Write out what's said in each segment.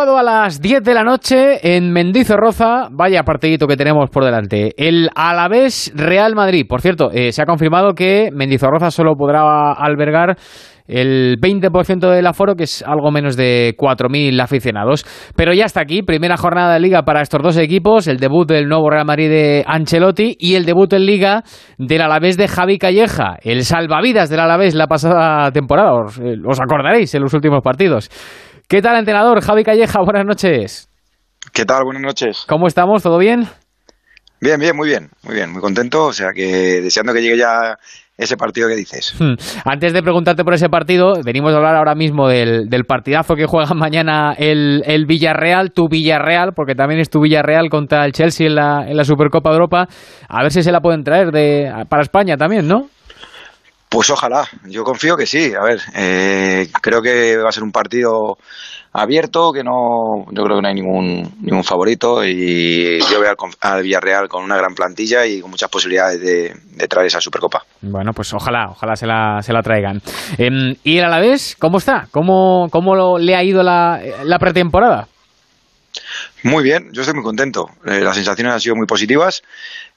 a las 10 de la noche en Mendizorroza, vaya partidito que tenemos por delante. El Alavés Real Madrid. Por cierto, eh, se ha confirmado que Mendizorroza solo podrá albergar el 20% del aforo, que es algo menos de 4.000 aficionados. Pero ya está aquí, primera jornada de liga para estos dos equipos, el debut del nuevo Real Madrid de Ancelotti y el debut en liga del Alavés de Javi Calleja, el salvavidas del Alavés la pasada temporada, os, eh, os acordaréis en los últimos partidos. ¿Qué tal, entrenador? Javi Calleja, buenas noches. ¿Qué tal? Buenas noches. ¿Cómo estamos? ¿Todo bien? Bien, bien, muy bien, muy bien, muy contento, o sea que deseando que llegue ya ese partido que dices. Hmm. Antes de preguntarte por ese partido, venimos a hablar ahora mismo del, partidazo que juega mañana el, Villarreal, tu Villarreal, porque también es tu Villarreal contra el Chelsea en la, en la Supercopa de Europa. A ver si se la pueden traer de, para España también, ¿no? Pues ojalá, yo confío que sí. A ver, eh, creo que va a ser un partido abierto, que no, yo creo que no hay ningún, ningún favorito y yo veo al, Villarreal con una gran plantilla y con muchas posibilidades de, traer esa Supercopa. Bueno, pues ojalá, ojalá se la, se la traigan. Eh, ¿Y el Alavés, cómo está? ¿Cómo, cómo le ha ido la, la pretemporada? Muy bien, yo estoy muy contento. Eh, las sensaciones han sido muy positivas.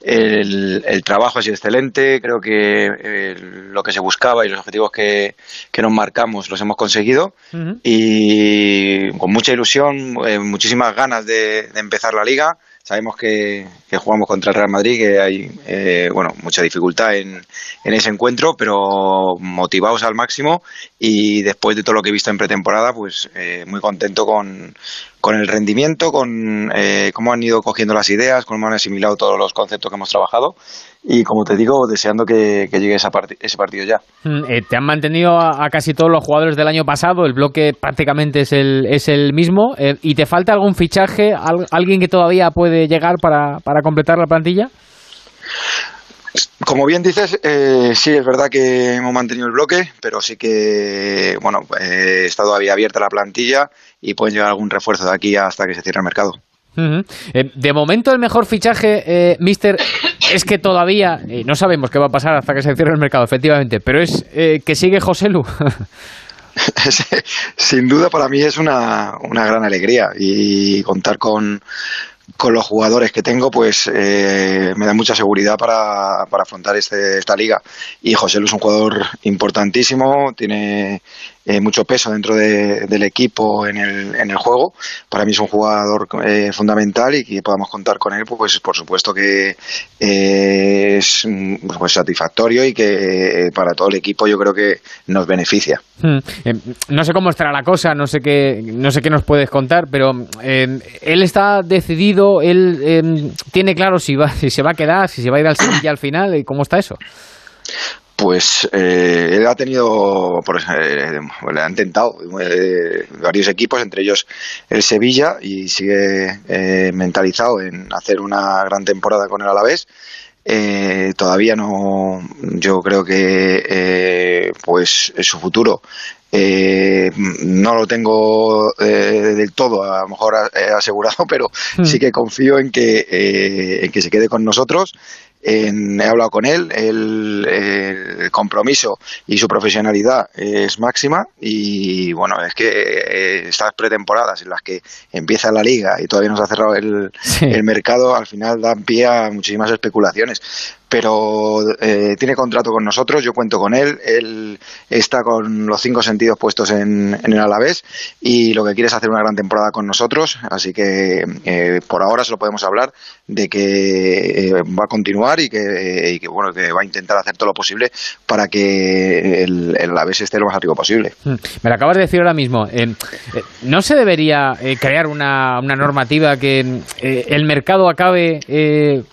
El, trabajo ha sido excelente. Creo que eh, lo que se buscaba y los objetivos que, nos marcamos los hemos conseguido. Y con mucha ilusión, eh, muchísimas ganas de, empezar la liga. Sabemos que, jugamos contra el Real Madrid, que hay bueno mucha dificultad en, en, ese encuentro, pero motivados al máximo y después de todo lo que he visto en pretemporada, pues muy contento con, con el rendimiento, con eh, cómo han ido cogiendo las ideas, cómo han asimilado todos los conceptos que hemos trabajado y, como te digo, deseando que, llegue esa ese partido ya. Mm, eh, te han mantenido a, casi todos los jugadores del año pasado, el bloque prácticamente es el, es el mismo. Eh, ¿Y te falta algún fichaje, alguien que todavía puede llegar para, para completar la plantilla? Como bien dices, eh, sí es verdad que hemos mantenido el bloque, pero sí que bueno eh, está todavía abierta la plantilla y pueden llegar algún refuerzo de aquí hasta que se cierre el mercado. Eh, de momento el mejor fichaje, eh, Mister, es que todavía no sabemos qué va a pasar hasta que se cierre el mercado, efectivamente, pero es que sigue José Lu. Sin duda para mí es una, una gran alegría y contar con, con los jugadores que tengo, pues eh, me da mucha seguridad para, para afrontar este, esta liga. Y José Luis es un jugador importantísimo, tiene eh, mucho peso dentro del equipo en el, en el juego. Para mí es un jugador eh, fundamental y que podamos contar con él, pues por supuesto que eh, es pues, satisfactorio y que para todo el equipo yo creo que nos beneficia. Hmm. no sé cómo estará la cosa, no sé qué, no sé qué nos puedes contar, pero él está decidido, él tiene claro si, va, si se va a quedar, si se va a ir al Sevilla al final, cómo está eso pues eh, él ha tenido, por, eh, le han tentado eh, varios equipos, entre ellos el Sevilla, y sigue eh, mentalizado en hacer una gran temporada con el Alavés. todavía no, yo creo que pues su futuro no lo tengo del todo a lo mejor asegurado, pero hmm. sí que confío en que, en que se quede con nosotros he hablado con él, el, compromiso y su profesionalidad es máxima y bueno, es que eh, estas pretemporadas en las que empieza la liga y todavía no se ha cerrado el, el mercado, al final dan pie a muchísimas especulaciones pero eh, tiene contrato con nosotros, yo cuento con él, él está con los cinco sentidos puestos en, el Alavés y lo que quiere es hacer una gran temporada con nosotros, así que eh, por ahora se lo podemos hablar de que eh, va a continuar y que, bueno que va a intentar hacer todo lo posible para que el, el Alavés esté lo más arriba posible. Hmm. Me lo acabas de decir ahora mismo, ¿no se debería crear una, una normativa que el mercado acabe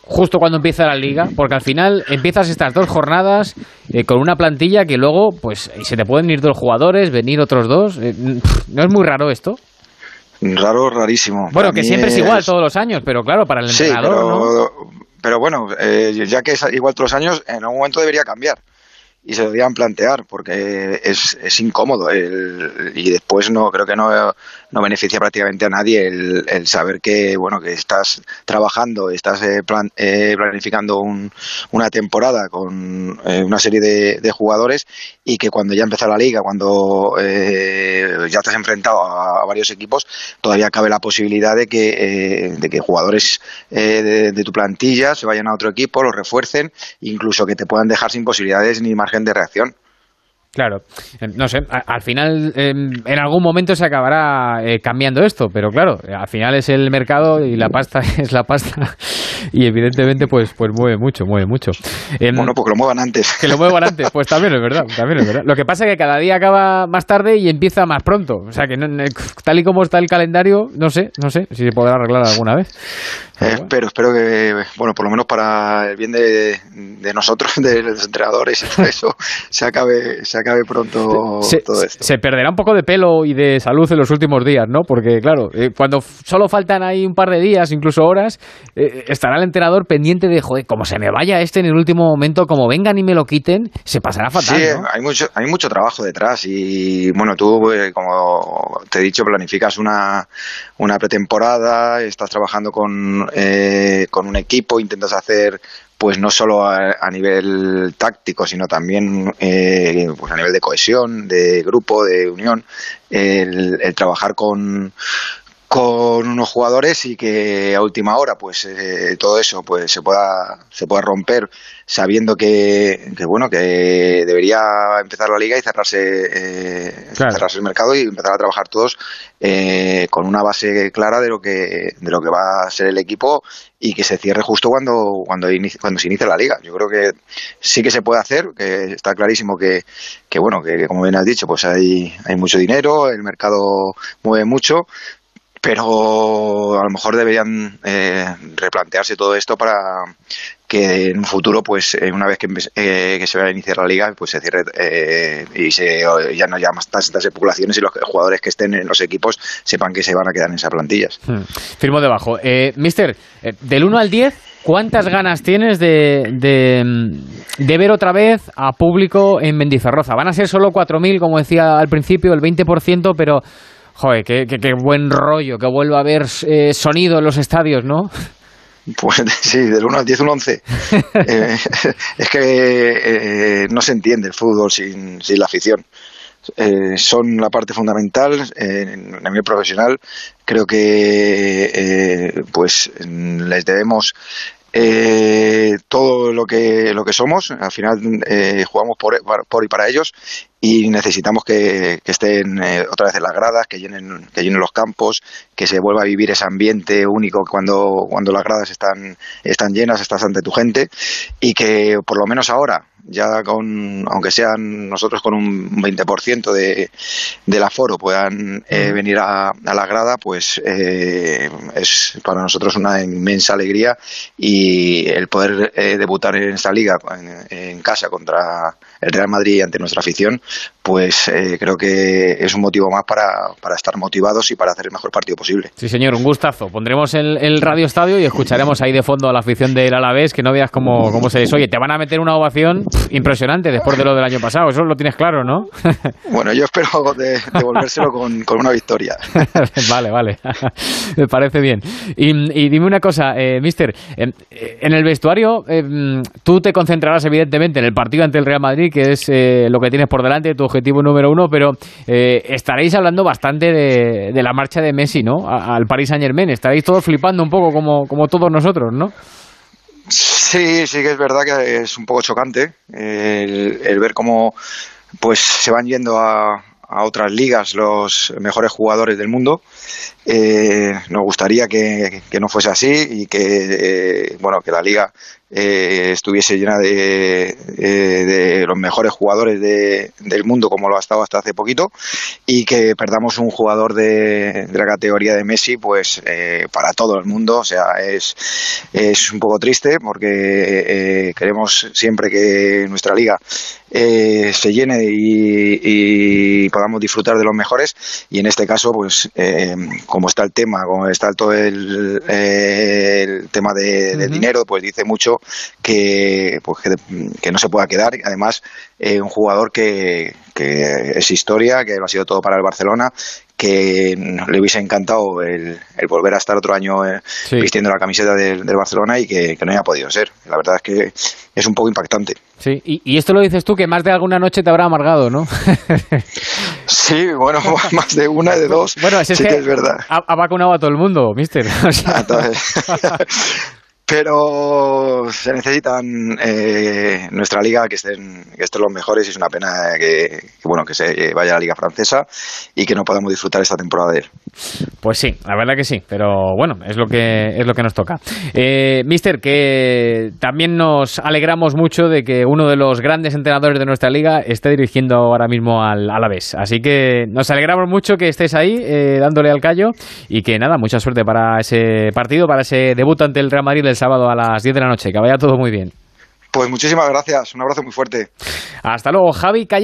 justo cuando empieza la liga? Porque al final empiezas estas dos jornadas eh, con una plantilla que luego, pues, se te pueden ir dos jugadores, venir otros dos. Eh, ¿No es muy raro esto? Raro, rarísimo. Bueno, que siempre es igual todos los años, pero claro, para el entrenador, pero, pero bueno, eh, ya que es igual todos los años, en algún momento debería cambiar. Y se deberían plantear porque es, es incómodo el, y después no creo que no, no beneficia prácticamente a nadie el, el saber que bueno que estás trabajando estás eh, eh, planificando un, una temporada con eh, una serie de, de, jugadores y que cuando ya empieza la liga cuando ya te has enfrentado a, varios equipos todavía cabe la posibilidad de que de que jugadores de, de tu plantilla se vayan a otro equipo los refuercen incluso que te puedan dejar sin posibilidades ni margen de reacción. Claro, no sé, al final en algún momento se acabará eh, cambiando esto, pero claro, al final es el mercado y la pasta es la pasta y evidentemente pues pues mueve mucho, mueve mucho. bueno, pues que lo muevan antes. Que lo muevan antes, pues también es verdad, también es verdad. Lo que pasa es que cada día acaba más tarde y empieza más pronto, o sea que tal y como está el calendario, no sé, no sé si se podrá arreglar alguna vez. Eh, espero, espero que, bueno, por lo menos para el bien de, de nosotros, de los entrenadores y todo eso, se acabe, se acabe pronto se, todo esto. Se perderá un poco de pelo y de salud en los últimos días, ¿no? Porque, claro, eh, cuando solo faltan ahí un par de días, incluso horas, eh, estará el entrenador pendiente de, joder, como se me vaya este en el último momento, como vengan y me lo quiten, se pasará fatal. Sí, ¿no? hay, mucho, hay mucho trabajo detrás y, bueno, tú, eh, como te he dicho, planificas una, una pretemporada, estás trabajando con eh, con un equipo, intentas hacer pues no solo a, nivel táctico, sino también eh, pues a nivel de cohesión, de grupo, de unión, el, el trabajar con, con unos jugadores y que a última hora pues eh, todo eso pues se pueda se pueda romper sabiendo que, que, bueno que debería empezar la liga y cerrarse eh, claro. cerrarse el mercado y empezar a trabajar todos eh, con una base clara de lo que de lo que va a ser el equipo y que se cierre justo cuando cuando cuando se inicie la liga yo creo que sí que se puede hacer que está clarísimo que, que bueno que como bien has dicho pues hay hay mucho dinero el mercado mueve mucho pero a lo mejor deberían eh, replantearse todo esto para que en un futuro, pues eh, una vez que, eh, que, se vaya a iniciar la liga, pues se cierre eh, y se, ya no haya más tantas especulaciones y los jugadores que estén en los equipos sepan que se van a quedar en esas plantillas. Hmm. Firmo debajo. Eh, mister, del 1 al 10, ¿cuántas ganas tienes de, de, de, ver otra vez a público en Mendizorroza? Van a ser solo 4.000, como decía al principio, el 20%, pero... Joder, qué, qué, qué, buen rollo, que vuelva a haber eh, sonido en los estadios, ¿no? Pues sí, del 1 al 10, un 11. eh, es que eh, no se entiende el fútbol sin, sin la afición. Eh, son la parte fundamental en, en mi profesional. Creo que pues les debemos eh, todo lo que lo que somos al final eh, jugamos por, por y para ellos y necesitamos que, que estén eh, otra vez en las gradas que llenen que llenen los campos que se vuelva a vivir ese ambiente único cuando cuando las gradas están están llenas estás ante tu gente y que por lo menos ahora ya con, aunque sean nosotros con un 20% de, del aforo puedan eh, venir a, a, la grada, pues eh, es para nosotros una inmensa alegría y el poder eh, debutar en esta liga en, en, casa contra el Real Madrid ante nuestra afición, pues eh, creo que es un motivo más para, para, estar motivados y para hacer el mejor partido posible. Sí, señor, un gustazo. Pondremos el, el radio estadio y escucharemos ahí de fondo a la afición del Alavés, que no veas cómo, cómo se desoye. Te van a meter una ovación impresionante después de lo del año pasado. Eso lo tienes claro, ¿no? bueno, yo espero de, devolvérselo con, con, una victoria. vale, vale. Me parece bien. Y, y dime una cosa, eh, mister. En, en, el vestuario, eh, tú te concentrarás evidentemente en el partido ante el Real Madrid, que es eh, lo que tienes por delante, tu objetivo número uno, pero eh, estaréis hablando bastante de, la marcha de Messi, ¿no? Al Paris Saint Germain. Estaréis todos flipando un poco como, como todos nosotros, ¿no? Sí, sí que es verdad que es un poco chocante el, el ver cómo pues se van yendo a, a, otras ligas los mejores jugadores del mundo. Eh, nos gustaría que, no fuese así y que eh, bueno que la liga eh, estuviese llena de, eh, de, los mejores jugadores de, del mundo como lo ha estado hasta hace poquito y que perdamos un jugador de, la categoría de Messi pues eh, para todo el mundo. O sea es, es un poco triste porque eh, queremos siempre que nuestra liga eh, se llene y, podamos disfrutar de los mejores y en este caso pues como está el tema, como está todo el, el tema de, del dinero, pues dice mucho que, pues que, no se pueda quedar. Además, eh, un jugador que, que es historia, que lo ha sido todo para el Barcelona que le hubiese encantado el, volver a estar otro año eh, vistiendo la camiseta del, Barcelona y que, no haya podido ser. La verdad es que es un poco impactante. Sí, y, esto lo dices tú, que más de alguna noche te habrá amargado, ¿no? sí, bueno, más de una, de dos. Bueno, es, que, es verdad. Ha, vacunado a todo el mundo, mister. pero se necesitan eh, nuestra liga que estén, que estén los mejores y es una pena que, bueno que se vaya a la liga francesa y que no podamos disfrutar esta temporada de él. Pues sí, la verdad que sí, pero bueno, es lo que es lo que nos toca. Eh, Mister, que también nos alegramos mucho de que uno de los grandes entrenadores de nuestra liga esté dirigiendo ahora mismo al Alavés. Así que nos alegramos mucho que estés ahí eh, dándole al callo y que nada, mucha suerte para ese partido, para ese debut ante el Real Madrid del sábado a las 10 de la noche. Que vaya todo muy bien. Pues muchísimas gracias. Un abrazo muy fuerte. Hasta luego, Javi Calle.